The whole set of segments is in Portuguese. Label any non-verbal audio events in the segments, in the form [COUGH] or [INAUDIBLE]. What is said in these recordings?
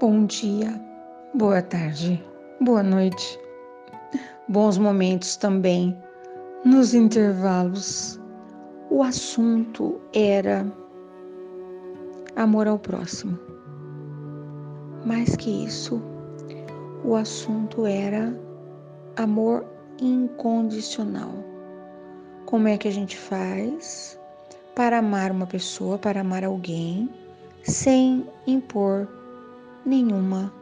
Bom dia, boa tarde, boa noite, bons momentos também nos intervalos. O assunto era amor ao próximo. Mais que isso, o assunto era amor incondicional. Como é que a gente faz para amar uma pessoa, para amar alguém, sem impor nenhuma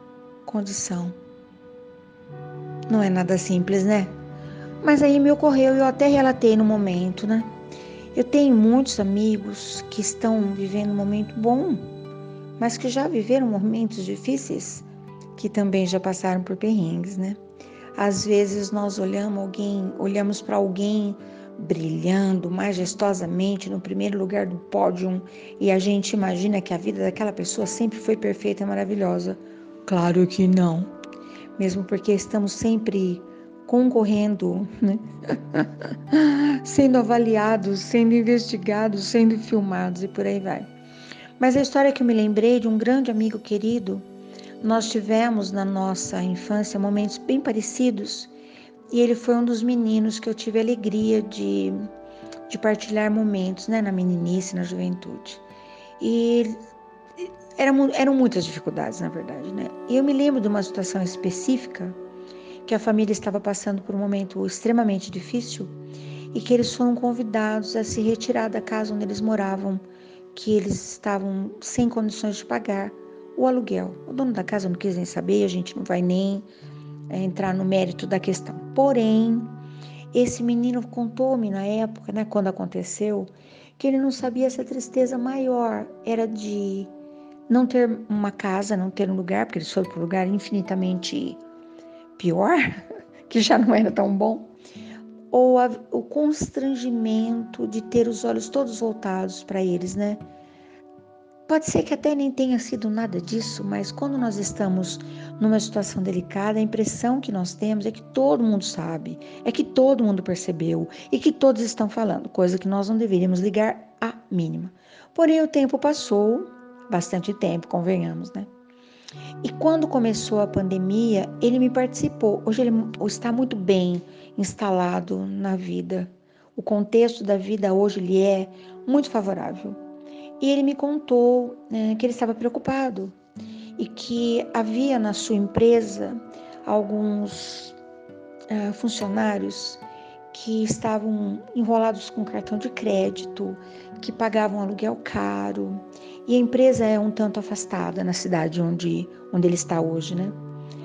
condição? Não é nada simples, né? Mas aí me ocorreu, eu até relatei no momento, né? Eu tenho muitos amigos que estão vivendo um momento bom, mas que já viveram momentos difíceis, que também já passaram por perrengues, né? Às vezes nós olhamos alguém, olhamos para alguém brilhando majestosamente no primeiro lugar do pódio e a gente imagina que a vida daquela pessoa sempre foi perfeita e maravilhosa. Claro que não. Mesmo porque estamos sempre concorrendo, né? [LAUGHS] sendo avaliados, sendo investigados, sendo filmados e por aí vai. Mas a história que eu me lembrei de um grande amigo querido, nós tivemos na nossa infância momentos bem parecidos e ele foi um dos meninos que eu tive alegria de, de partilhar momentos né, na meninice, na juventude. E eram, eram muitas dificuldades, na verdade. Né? E eu me lembro de uma situação específica que a família estava passando por um momento extremamente difícil e que eles foram convidados a se retirar da casa onde eles moravam, que eles estavam sem condições de pagar o aluguel. O dono da casa não quis nem saber, a gente não vai nem entrar no mérito da questão. Porém, esse menino contou-me na época, né, quando aconteceu, que ele não sabia se a tristeza maior era de não ter uma casa, não ter um lugar, porque eles foram para um lugar infinitamente pior, [LAUGHS] que já não era tão bom, ou a, o constrangimento de ter os olhos todos voltados para eles, né? Pode ser que até nem tenha sido nada disso, mas quando nós estamos numa situação delicada, a impressão que nós temos é que todo mundo sabe, é que todo mundo percebeu e que todos estão falando, coisa que nós não deveríamos ligar a mínima. Porém, o tempo passou, bastante tempo, convenhamos, né? E quando começou a pandemia, ele me participou. Hoje ele está muito bem instalado na vida. O contexto da vida hoje lhe é muito favorável. E ele me contou né, que ele estava preocupado e que havia na sua empresa alguns uh, funcionários que estavam enrolados com cartão de crédito, que pagavam aluguel caro, e a empresa é um tanto afastada na cidade onde, onde ele está hoje, né?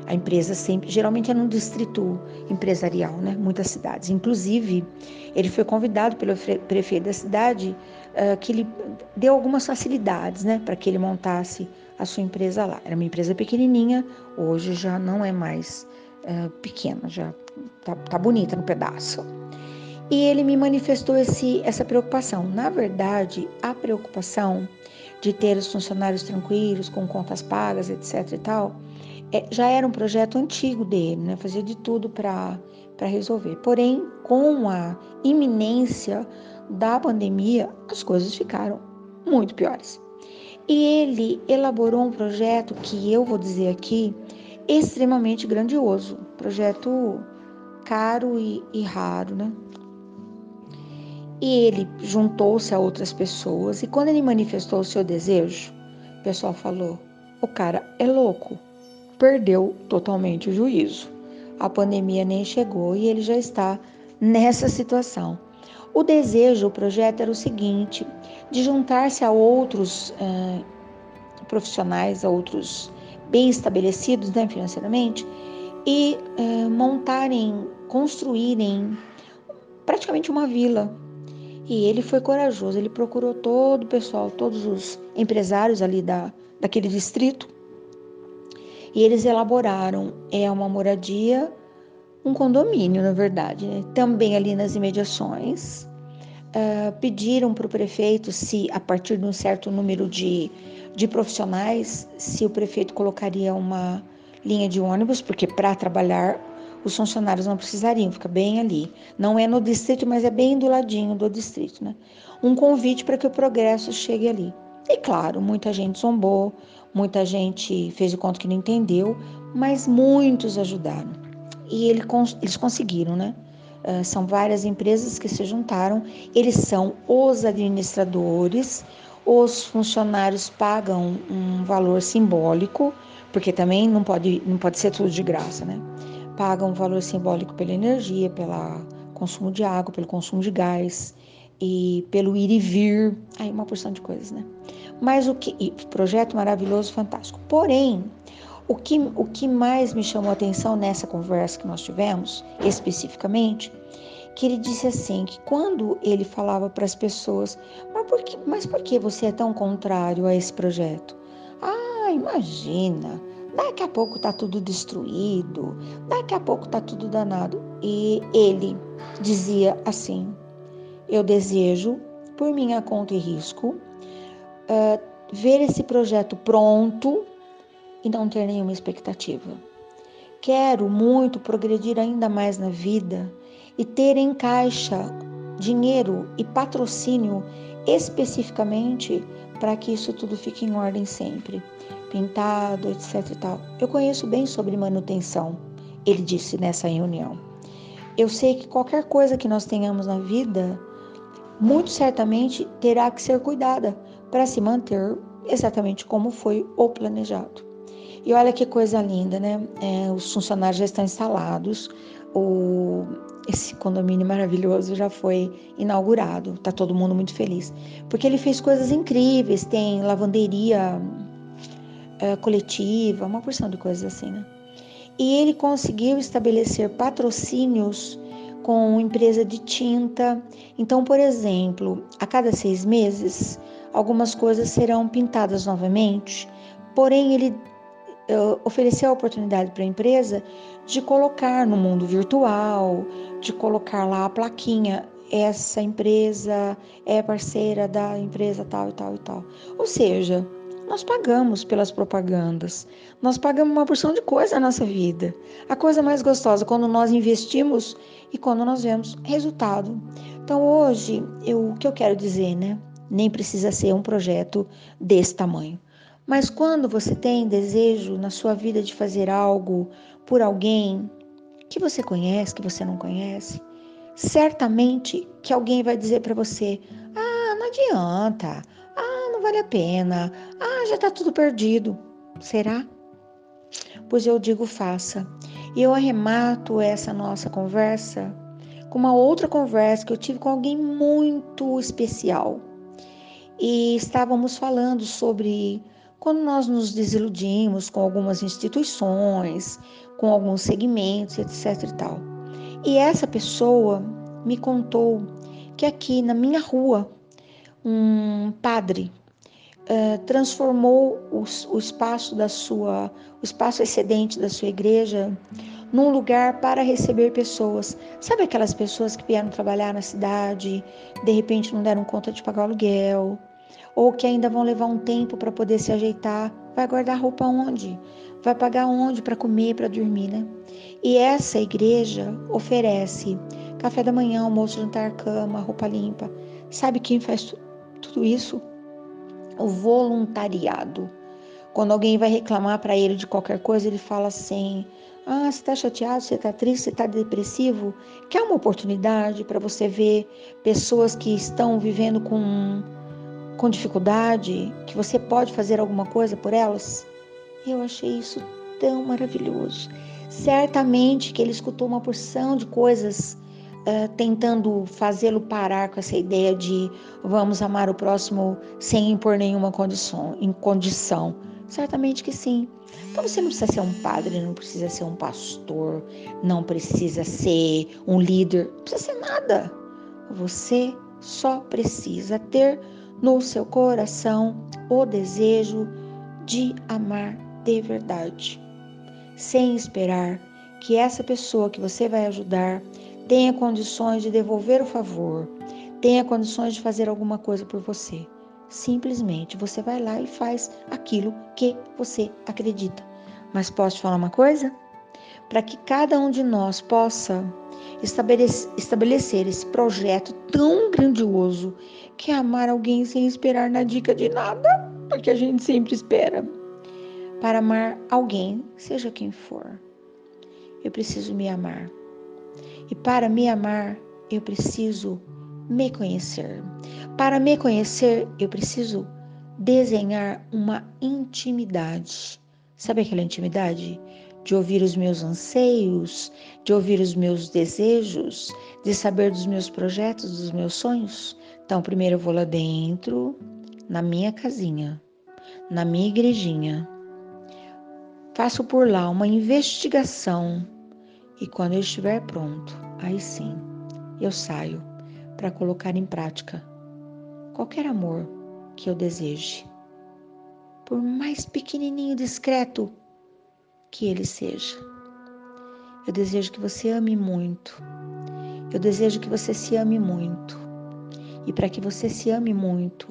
A empresa sempre, geralmente é num distrito empresarial, né? Muitas cidades. Inclusive, ele foi convidado pelo prefeito da cidade uh, que ele deu algumas facilidades, né? Para que ele montasse a sua empresa lá. Era uma empresa pequenininha, hoje já não é mais uh, pequena, já tá, tá bonita no pedaço. E ele me manifestou esse, essa preocupação. Na verdade, a preocupação de ter os funcionários tranquilos, com contas pagas, etc e tal, é, já era um projeto antigo dele, né? Fazia de tudo para resolver. Porém, com a iminência da pandemia, as coisas ficaram muito piores. E ele elaborou um projeto que eu vou dizer aqui extremamente grandioso, projeto caro e, e raro, né? E ele juntou-se a outras pessoas e quando ele manifestou o seu desejo, o pessoal falou: "O cara é louco". Perdeu totalmente o juízo. A pandemia nem chegou e ele já está nessa situação. O desejo, o projeto era o seguinte: de juntar-se a outros eh, profissionais, a outros bem estabelecidos né, financeiramente, e eh, montarem, construírem praticamente uma vila e ele foi corajoso, ele procurou todo o pessoal, todos os empresários ali da, daquele distrito, e eles elaboraram é uma moradia, um condomínio, na verdade, né? também ali nas imediações. Uh, pediram para o prefeito se, a partir de um certo número de, de profissionais, se o prefeito colocaria uma linha de ônibus, porque para trabalhar os funcionários não precisariam, fica bem ali. Não é no distrito, mas é bem do ladinho do distrito, né? Um convite para que o progresso chegue ali. E claro, muita gente zombou, Muita gente fez de conta que não entendeu, mas muitos ajudaram. E ele, eles conseguiram, né? Uh, são várias empresas que se juntaram, eles são os administradores, os funcionários pagam um valor simbólico, porque também não pode, não pode ser tudo de graça, né? Pagam um valor simbólico pela energia, pelo consumo de água, pelo consumo de gás e pelo ir e vir, aí uma porção de coisas, né? Mas o que projeto maravilhoso, fantástico. Porém, o que, o que mais me chamou a atenção nessa conversa que nós tivemos, especificamente, que ele disse assim, que quando ele falava para as pessoas, mas por, que, mas por que você é tão contrário a esse projeto? Ah, imagina, daqui a pouco tá tudo destruído, daqui a pouco tá tudo danado. E ele dizia assim, eu desejo, por minha conta e risco, ver esse projeto pronto e não ter nenhuma expectativa. Quero muito progredir ainda mais na vida e ter em caixa dinheiro e patrocínio especificamente para que isso tudo fique em ordem sempre, pintado, etc e tal. Eu conheço bem sobre manutenção, ele disse nessa reunião. Eu sei que qualquer coisa que nós tenhamos na vida, muito certamente terá que ser cuidada para se manter exatamente como foi o planejado. E olha que coisa linda, né? É, os funcionários já estão instalados, o, esse condomínio maravilhoso já foi inaugurado, tá todo mundo muito feliz, porque ele fez coisas incríveis, tem lavanderia é, coletiva, uma porção de coisas assim, né? E ele conseguiu estabelecer patrocínios com empresa de tinta. Então, por exemplo, a cada seis meses, algumas coisas serão pintadas novamente, porém ele uh, ofereceu a oportunidade para a empresa de colocar no mundo virtual, de colocar lá a plaquinha. Essa empresa é parceira da empresa tal e tal e tal. Ou seja, nós pagamos pelas propagandas, nós pagamos uma porção de coisa na nossa vida. A coisa mais gostosa quando nós investimos e quando nós vemos resultado. Então hoje, eu, o que eu quero dizer, né? Nem precisa ser um projeto desse tamanho. Mas quando você tem desejo na sua vida de fazer algo por alguém que você conhece, que você não conhece, certamente que alguém vai dizer para você: "Ah, não adianta. Não vale a pena. Ah, já está tudo perdido". Será? Pois eu digo faça. E eu arremato essa nossa conversa com uma outra conversa que eu tive com alguém muito especial. E estávamos falando sobre quando nós nos desiludimos com algumas instituições, com alguns segmentos, etc e tal. E essa pessoa me contou que aqui na minha rua um padre uh, transformou o, o espaço da sua, o espaço excedente da sua igreja num lugar para receber pessoas. Sabe aquelas pessoas que vieram trabalhar na cidade, de repente não deram conta de pagar o aluguel, ou que ainda vão levar um tempo para poder se ajeitar. Vai guardar roupa onde? Vai pagar onde para comer, para dormir, né? E essa igreja oferece café da manhã, almoço, jantar, cama, roupa limpa. Sabe quem faz tudo isso? O voluntariado. Quando alguém vai reclamar para ele de qualquer coisa, ele fala assim: Ah, você está chateado, você está triste, você está depressivo? Quer uma oportunidade para você ver pessoas que estão vivendo com com dificuldade, que você pode fazer alguma coisa por elas? Eu achei isso tão maravilhoso. Certamente que ele escutou uma porção de coisas uh, tentando fazê-lo parar com essa ideia de vamos amar o próximo sem impor nenhuma condição, em condição. Certamente que sim. Então você não precisa ser um padre, não precisa ser um pastor, não precisa ser um líder, não precisa ser nada. Você só precisa ter no seu coração o desejo de amar de verdade, sem esperar que essa pessoa que você vai ajudar tenha condições de devolver o favor, tenha condições de fazer alguma coisa por você. Simplesmente você vai lá e faz aquilo que você acredita. Mas posso te falar uma coisa? Para que cada um de nós possa estabelecer esse projeto tão grandioso que é amar alguém sem esperar na dica de nada, porque a gente sempre espera. para amar alguém, seja quem for. Eu preciso me amar. E para me amar, eu preciso me conhecer. Para me conhecer, eu preciso desenhar uma intimidade. Sabe aquela intimidade? De ouvir os meus anseios, de ouvir os meus desejos, de saber dos meus projetos, dos meus sonhos. Então, primeiro eu vou lá dentro, na minha casinha, na minha igrejinha. Faço por lá uma investigação e quando eu estiver pronto, aí sim, eu saio para colocar em prática qualquer amor que eu deseje, por mais pequenininho discreto que ele seja. Eu desejo que você ame muito. Eu desejo que você se ame muito. E para que você se ame muito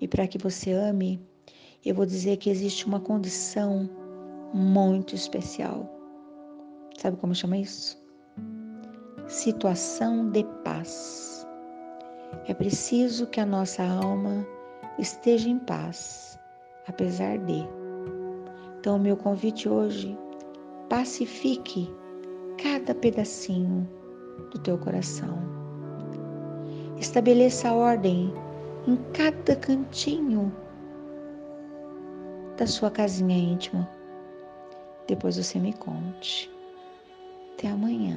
e para que você ame, eu vou dizer que existe uma condição muito especial. Sabe como chama isso? Situação de paz. É preciso que a nossa alma esteja em paz, apesar de. Então, o meu convite hoje, pacifique cada pedacinho do teu coração. Estabeleça ordem em cada cantinho da sua casinha íntima. Depois você me conte. Até amanhã.